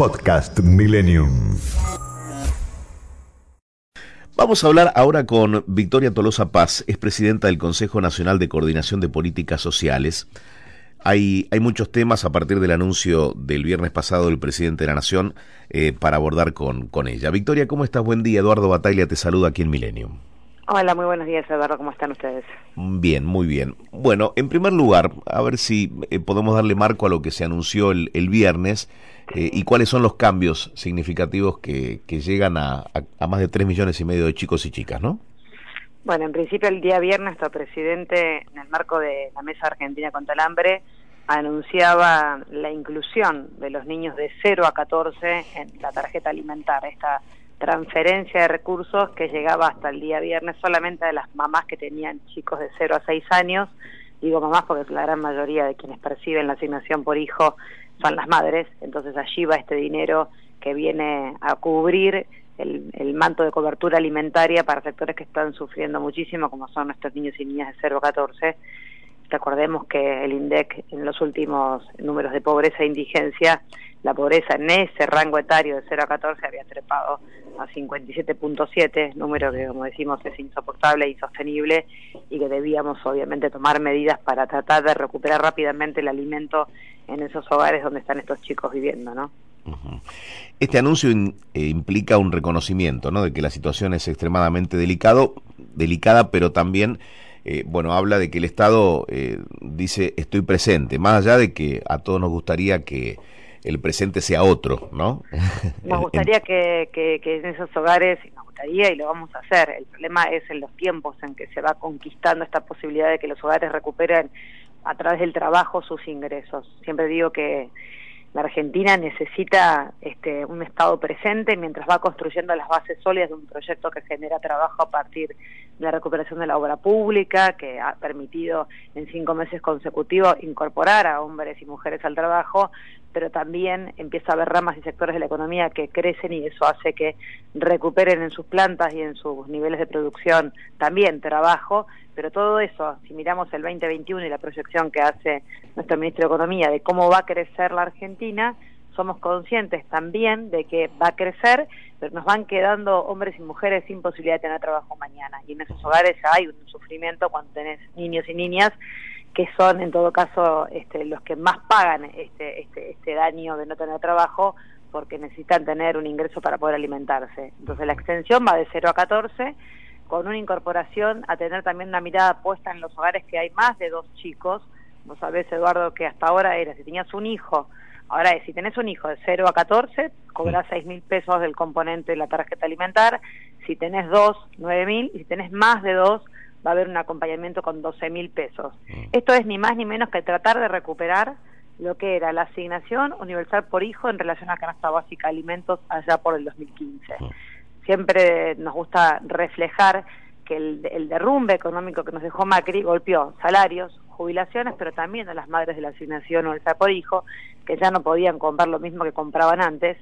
Podcast Millennium. Vamos a hablar ahora con Victoria Tolosa Paz, es presidenta del Consejo Nacional de Coordinación de Políticas Sociales. Hay, muchos temas a partir del anuncio del viernes pasado del presidente de la Nación eh, para abordar con, con ella. Victoria, ¿cómo estás? Buen día. Eduardo Bataglia te saluda aquí en Millennium. Hola, muy buenos días, Eduardo. ¿Cómo están ustedes? Bien, muy bien. Bueno, en primer lugar, a ver si eh, podemos darle marco a lo que se anunció el, el viernes eh, y cuáles son los cambios significativos que, que llegan a, a, a, más de tres millones y medio de chicos y chicas, ¿no? Bueno, en principio el día viernes nuestro presidente, en el marco de la Mesa Argentina contra el Hambre, anunciaba la inclusión de los niños de 0 a 14 en la tarjeta alimentar, esta transferencia de recursos que llegaba hasta el día viernes solamente de las mamás que tenían chicos de 0 a 6 años. Digo mamás porque la gran mayoría de quienes perciben la asignación por hijo son las madres, entonces allí va este dinero que viene a cubrir el, el, manto de cobertura alimentaria para sectores que están sufriendo muchísimo, como son nuestros niños y niñas de 0 a 14. Recordemos que el INDEC en los últimos números de pobreza e indigencia, la pobreza en ese rango etario de 0 a 14 había trepado a 57.7, número que como decimos es insoportable e insostenible y que debíamos obviamente tomar medidas para tratar de recuperar rápidamente el alimento en esos hogares donde están estos chicos viviendo, ¿no? Este anuncio in, eh, implica un reconocimiento, ¿no? De que la situación es extremadamente delicado, delicada, pero también, eh, bueno, habla de que el Estado eh, dice estoy presente, más allá de que a todos nos gustaría que el presente sea otro, ¿no? Nos gustaría que, que, que, en esos hogares, nos gustaría y lo vamos a hacer, el problema es en los tiempos en que se va conquistando esta posibilidad de que los hogares recuperen a través del trabajo sus ingresos. Siempre digo que la Argentina necesita este, un Estado presente mientras va construyendo las bases sólidas de un proyecto que genera trabajo a partir de la recuperación de la obra pública, que ha permitido en cinco meses consecutivos incorporar a hombres y mujeres al trabajo, pero también empieza a haber ramas y sectores de la economía que crecen y eso hace que recuperen en sus plantas y en sus niveles de producción también trabajo, pero todo eso, si miramos el 2021 y la proyección que hace nuestro ministro de Economía de cómo va a crecer la Argentina, somos conscientes también de que va a crecer, pero nos van quedando hombres y mujeres sin posibilidad de tener trabajo mañana. Y en esos hogares hay un sufrimiento cuando tenés niños y niñas que son en todo caso este, los que más pagan este, este, este daño de no tener trabajo porque necesitan tener un ingreso para poder alimentarse. Entonces la extensión va de 0 a 14 con una incorporación a tener también una mirada puesta en los hogares que hay más de dos chicos. Vos sabés, Eduardo, que hasta ahora era, si tenías un hijo, ahora es, si tenés un hijo de 0 a 14, cobras 6 mil pesos del componente de la tarjeta alimentar, si tenés dos, 9 mil, y si tenés más de dos, va a haber un acompañamiento con 12 mil pesos. Esto es ni más ni menos que tratar de recuperar lo que era la asignación universal por hijo en relación a canasta básica de alimentos allá por el 2015. Siempre nos gusta reflejar que el, el, derrumbe económico que nos dejó Macri golpeó salarios, jubilaciones, pero también a las madres de la asignación universal por hijo, que ya no podían comprar lo mismo que compraban antes,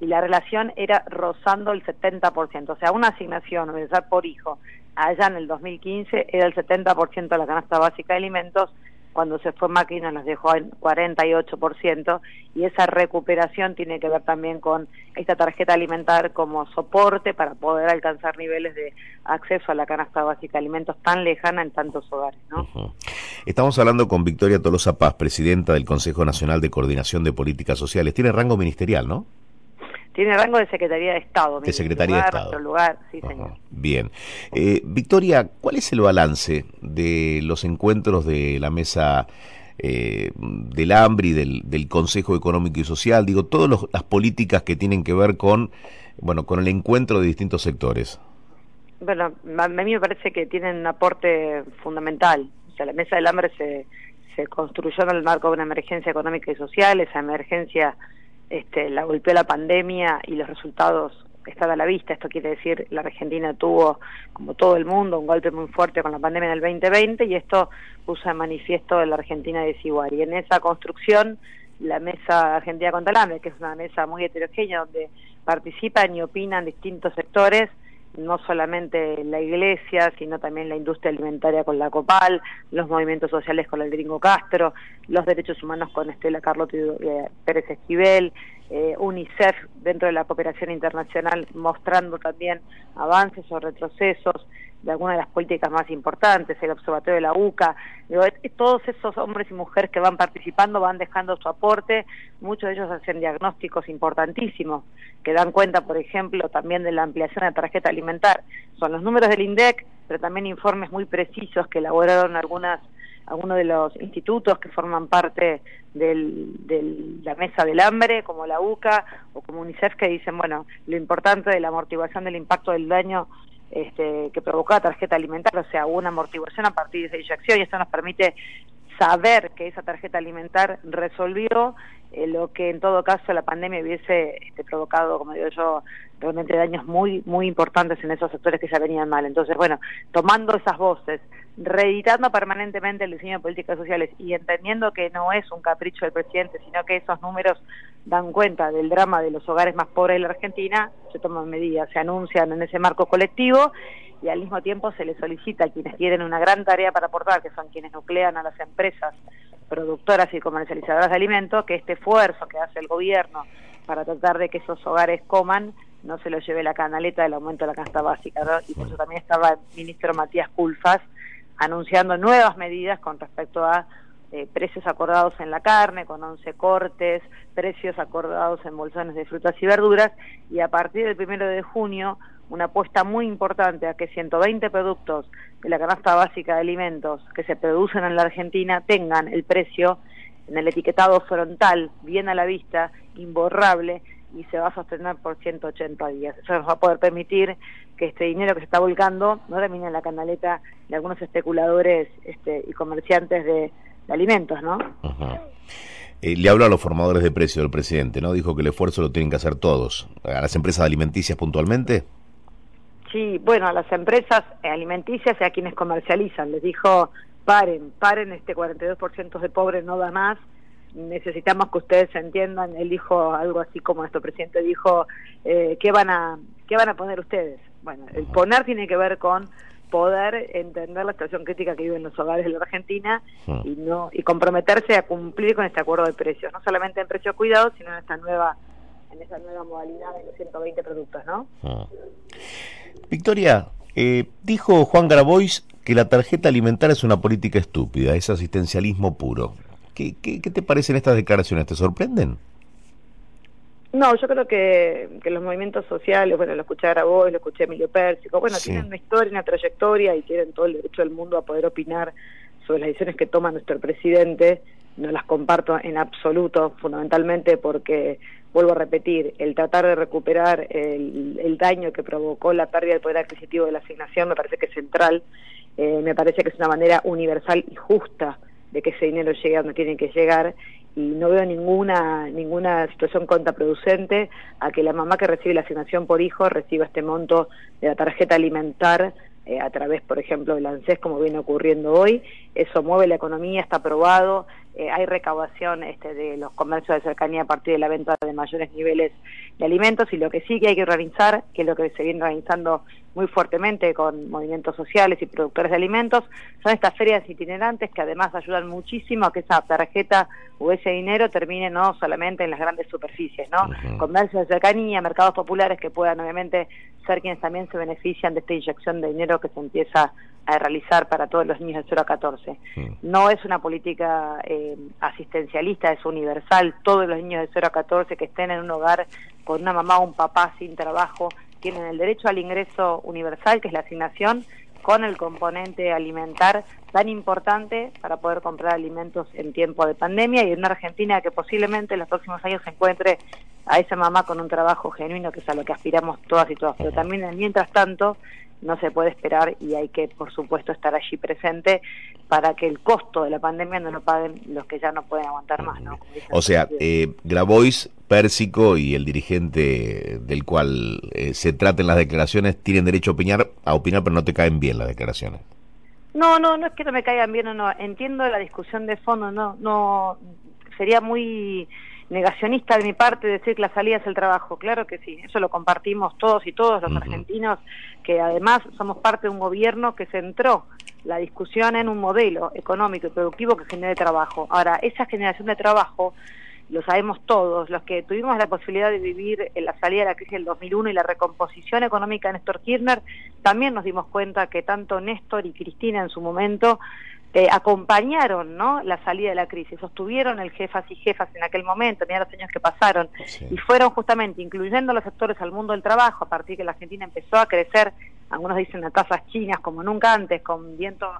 y la relación era rozando el 70%, o sea, una asignación universal por hijo allá en el 2015 era el 70% de la canasta básica de alimentos, cuando se fue máquina nos dejó en 48% y esa recuperación tiene que ver también con esta tarjeta alimentar como soporte para poder alcanzar niveles de acceso a la canasta básica de alimentos tan lejana en tantos hogares. ¿no? Estamos hablando con Victoria Tolosa Paz, presidenta del Consejo Nacional de Coordinación de Políticas Sociales. Tiene rango ministerial, ¿no? Tiene rango de Secretaría de Estado. De Secretaría lugar, de Estado. lugar, sí, señor. Bien. Eh, Victoria, ¿cuál es el balance de los encuentros de la mesa eh, del hambre y del, del, Consejo Económico y Social? Digo, todas las políticas que tienen que ver con, bueno, con el encuentro de distintos sectores. Bueno, a mí me parece que tienen un aporte fundamental. O sea, la mesa del hambre se, se construyó en el marco de una emergencia económica y social. Esa emergencia este, la golpeó la pandemia y los resultados están a la vista. Esto quiere decir, la Argentina tuvo, como todo el mundo, un golpe muy fuerte con la pandemia en el 2020 y esto puso en manifiesto la Argentina desigual. Y en esa construcción, la Mesa Argentina contra el Hambre, que es una mesa muy heterogénea donde participan y opinan distintos sectores, no solamente la iglesia, sino también la industria alimentaria con la Copal, los movimientos sociales con el Gringo Castro, los derechos humanos con Estela Carlotto y eh, Pérez Esquivel, eh, UNICEF dentro de la cooperación internacional mostrando también avances o retrocesos de algunas de las políticas más importantes, el Observatorio de la UCA, todos esos hombres y mujeres que van participando van dejando su aporte, muchos de ellos hacen diagnósticos importantísimos, que dan cuenta, por ejemplo, también de la ampliación de tarjeta alimentar. Son los números del INDEC, pero también informes muy precisos que elaboraron algunas algunos de los institutos que forman parte de la mesa del hambre, como la UCA o como UNICEF, que dicen, bueno, lo importante de la amortiguación del impacto del daño este, que provocó la tarjeta alimentaria, o sea, una amortiguación a partir de esa inyección y esto nos permite saber que esa tarjeta alimentar resolvió eh, lo que en todo caso la pandemia hubiese este, provocado, como digo yo, realmente daños muy muy importantes en esos sectores que ya venían mal. Entonces, bueno, tomando esas voces, reeditando permanentemente el diseño de políticas sociales y entendiendo que no es un capricho del presidente, sino que esos números dan cuenta del drama de los hogares más pobres de la Argentina, se toman medidas, se anuncian en ese marco colectivo y al mismo tiempo se les solicita a quienes tienen una gran tarea para aportar, que son quienes nuclean a las empresas productoras y comercializadoras de alimentos, que este esfuerzo que hace el gobierno para tratar de que esos hogares coman no se lo lleve la canaleta del aumento de la canasta básica. Y por eso también estaba el ministro Matías Culfas anunciando nuevas medidas con respecto a eh, precios acordados en la carne, con 11 cortes, precios acordados en bolsones de frutas y verduras, y a partir del primero de junio una apuesta muy importante a que 120 productos de la canasta básica de alimentos que se producen en la Argentina tengan el precio en el etiquetado frontal, bien a la vista, imborrable, y se va a sostener por 180 días. Eso nos va a poder permitir que este dinero que se está volcando no termine en la canaleta de algunos especuladores este, y comerciantes de, alimentos, ¿no? Eh, le hablo a los formadores de precios del presidente, ¿no? Dijo que el esfuerzo lo tienen que hacer todos. ¿A las empresas alimenticias puntualmente? Sí, bueno, a las empresas alimenticias y a quienes comercializan. Les dijo, paren, paren, este 42% de pobres no da más. Necesitamos que ustedes entiendan. Él dijo algo así como nuestro presidente dijo, eh, ¿qué, van a, ¿qué van a poner ustedes? Bueno, el poner tiene que ver con poder entender la situación crítica que viven los hogares de la Argentina y no y comprometerse a cumplir con este acuerdo de precios, no solamente en precio cuidado, sino en esta nueva en esa nueva modalidad de los 120 productos, ¿no? Victoria, eh, dijo Juan Grabois que la tarjeta alimentaria es una política estúpida, es asistencialismo puro. ¿Qué, qué, te parecen estas declaraciones? ¿Te sorprenden? No, yo creo que, que los movimientos sociales, bueno, lo escuché a Grabois, lo escuché a Emilio Pérsico, bueno, tienen una historia, una trayectoria y tienen todo el derecho del mundo a poder opinar sobre las decisiones que toma nuestro presidente. No las comparto en absoluto, fundamentalmente porque vuelvo a repetir, el tratar de recuperar el, daño que provocó la pérdida del poder adquisitivo de la asignación me parece que es central, eh, me parece que es una manera universal y justa de que ese dinero llegue a donde tiene que llegar y no veo ninguna ninguna situación contraproducente a que la mamá que recibe la asignación por hijo reciba este monto de la tarjeta alimentar eh, a través, por ejemplo, del ANSES, como viene ocurriendo hoy. Eso mueve la economía, está aprobado, eh, hay recaudación este, de los comercios de cercanía a partir de la venta de mayores niveles de alimentos y lo que sí que hay que organizar, que es lo que se viene organizando muy fuertemente con movimientos sociales y productores de alimentos, son estas ferias itinerantes que además ayudan muchísimo a que esa tarjeta o ese dinero termine no solamente en las grandes superficies, ¿no? Comercios de cercanía, mercados populares que puedan obviamente ser quienes también se benefician de esta inyección de dinero que se empieza a realizar para todos los niños de 0 a 14. No es una política eh, asistencialista, es universal. Todos los niños de 0 a 14 que estén en un hogar con una mamá o un papá sin trabajo tienen el derecho al ingreso universal, que es la asignación, con el componente alimentar tan importante para poder comprar alimentos en tiempo de pandemia y en una Argentina que posiblemente en los próximos años se encuentre a esa mamá con un trabajo genuino, que es a lo que aspiramos todas y todas. Pero también, mientras tanto, no se puede esperar y hay que, por supuesto, estar allí presente para que el costo de la pandemia no lo paguen los que ya no pueden aguantar más. ¿no? O sea, eh, Grabois, Pérsico y el dirigente del cual eh, se traten las declaraciones tienen derecho a opinar, a opinar, pero no te caen bien las declaraciones. No, no, no es que no me caigan bien o no. Entiendo la discusión de fondo, no, no sería muy negacionista de mi parte decir que la salida es el trabajo. Claro que sí, eso lo compartimos todos y todos los argentinos, que además somos parte de un gobierno que centró la discusión en un modelo económico y productivo que genere trabajo. Ahora, esa generación de trabajo, lo sabemos todos, los que tuvimos la posibilidad de vivir en la salida de la crisis del 2001 y la recomposición económica de Néstor Kirchner, también nos dimos cuenta que tanto Néstor y Cristina en su momento eh, acompañaron ¿no? la salida de la crisis, sostuvieron el jefas y jefas en aquel momento, mira los años que pasaron, y fueron justamente incluyendo los sectores al mundo del trabajo, a partir que la Argentina empezó a crecer, algunos dicen a tasas chinas como nunca antes, con viento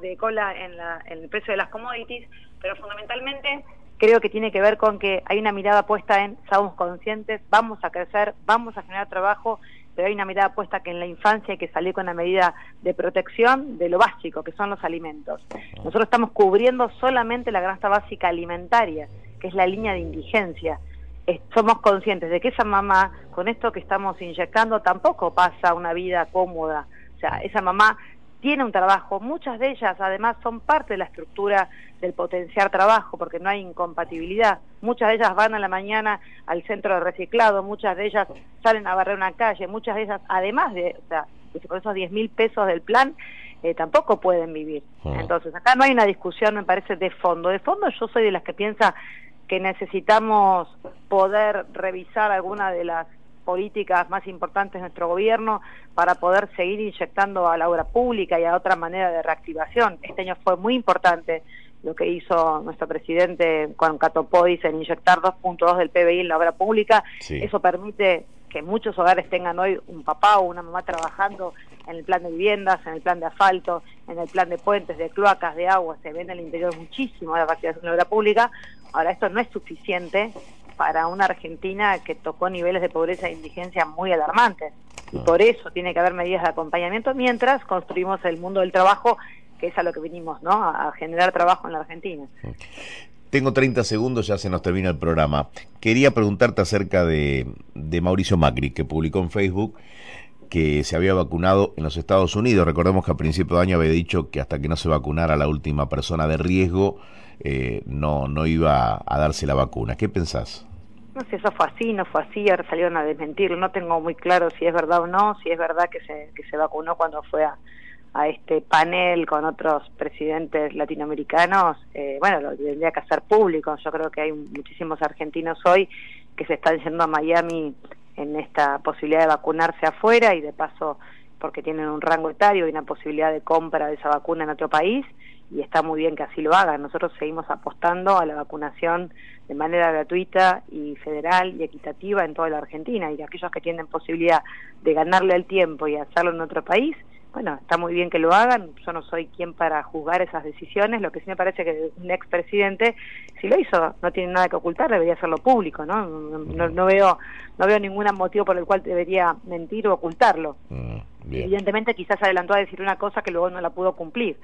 de cola en, en el precio de las commodities, pero fundamentalmente creo que tiene que ver con que hay una mirada puesta en, somos conscientes, vamos a crecer, vamos a generar trabajo pero hay una mirada puesta que en la infancia hay que salir con la medida de protección de lo básico, que son los alimentos. Nosotros estamos cubriendo solamente la grasa básica alimentaria, que es la línea de indigencia. Somos conscientes de que esa mamá, con esto que estamos inyectando, tampoco pasa una vida cómoda. O sea, esa mamá tiene un trabajo, muchas de ellas además son parte de la estructura del potenciar trabajo, porque no hay incompatibilidad. Muchas de ellas van a la mañana al centro de reciclado, muchas de ellas salen a barrer una calle, muchas de ellas, además de, o sea, con esos 10 mil pesos del plan, eh, tampoco pueden vivir. Ah. Entonces, acá no hay una discusión, me parece, de fondo. De fondo yo soy de las que piensa que necesitamos poder revisar alguna de las políticas más importantes de nuestro gobierno para poder seguir inyectando a la obra pública y a otra manera de reactivación. Este año fue muy importante lo que hizo nuestro presidente con Catopodis en inyectar 2.2 del PBI en la obra pública. Eso permite que muchos hogares tengan hoy un papá o una mamá trabajando en el plan de viviendas, en el plan de asfalto, en el plan de puentes, de cloacas, de agua. Se ve en el interior muchísimo la reactivación de la obra pública. Ahora, esto no es suficiente para una Argentina que tocó niveles de pobreza e indigencia muy alarmantes. Y por eso tiene que haber medidas de acompañamiento mientras construimos el mundo del trabajo, que es a lo que vinimos, ¿no? A generar trabajo en la Argentina. Tengo 30 segundos, ya se nos termina el programa. Quería preguntarte acerca de, de Mauricio Macri, que publicó en Facebook que se había vacunado en los Estados Unidos. Recordemos que a principio de año había dicho que hasta que no se vacunara la última persona de riesgo, eh, no, no iba a darse la vacuna. ¿Qué pensás? No sé, eso fue así, no fue así, ahora salieron a desmentirlo, no tengo muy claro si es verdad o no, si es verdad que se, que se vacunó cuando fue a, a este panel con otros presidentes latinoamericanos, eh, bueno, lo tendría que hacer público, yo creo que hay muchísimos argentinos hoy que se están yendo a Miami en esta posibilidad de vacunarse afuera y de paso porque tienen un rango etario y una posibilidad de compra de esa vacuna en otro país y está muy bien que así lo hagan. Nosotros seguimos apostando a la vacunación de manera gratuita y federal y equitativa en toda la Argentina y aquellos que tienen posibilidad de ganarle el tiempo y hacerlo en otro país, bueno, está muy bien que lo hagan, yo no soy quien para juzgar esas decisiones, lo que sí me parece que un expresidente, si lo hizo, no tiene nada que ocultar, debería hacerlo público, ¿no? No, veo no veo ningún motivo por el cual debería mentir o ocultarlo. Mm, Evidentemente quizás adelantó a decir una cosa que luego no la pudo cumplir.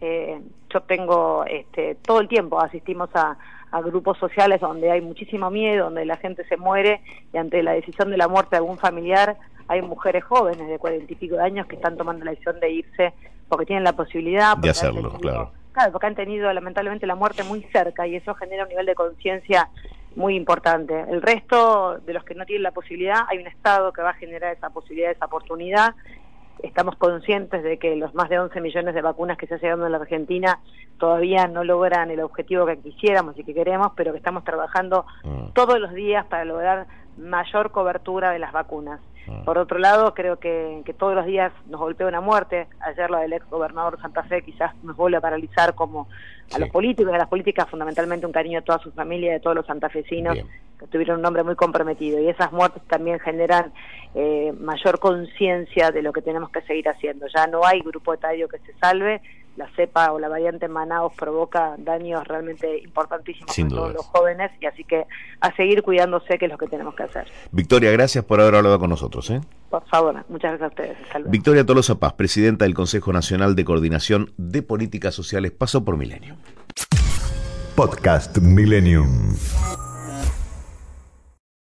Eh, yo tengo este, todo el tiempo asistimos a, a grupos sociales donde hay muchísimo miedo, donde la gente se muere y ante la decisión de la muerte de algún familiar hay mujeres jóvenes de cuarenta y pico de años que están tomando la decisión de irse porque tienen la posibilidad de hacerlo, claro. Claro, porque han tenido lamentablemente la muerte muy cerca y eso genera un nivel de conciencia muy importante. El resto de los que no tienen la posibilidad, hay un Estado que va a generar esa posibilidad, esa oportunidad estamos conscientes de que los más de 11 millones de vacunas que se han llegado en la Argentina todavía no logran el objetivo que quisiéramos y que queremos, pero que estamos trabajando mm. todos los días para lograr mayor cobertura de las vacunas. Mm. Por otro lado, creo que, que, todos los días nos golpea una muerte. Ayer la del ex gobernador de Santa Fe quizás nos vuelve a paralizar como a los políticos, a las políticas, fundamentalmente un cariño a toda su familia, de todos los santafesinos que tuvieron un nombre muy comprometido. Y esas muertes también generan eh, mayor conciencia de lo que tenemos que seguir haciendo. Ya no hay grupo etario que se salve, la cepa o la variante Manaus provoca daños realmente importantísimos a todos los jóvenes y así que a seguir cuidándose que es lo que tenemos que hacer. Victoria, gracias por haber hablado con nosotros. ¿eh? Por favor, muchas gracias a ustedes. Saludos. Victoria Tolosa Paz, presidenta del Consejo Nacional de Coordinación de Políticas Sociales, paso por Milenio. Podcast Millennium.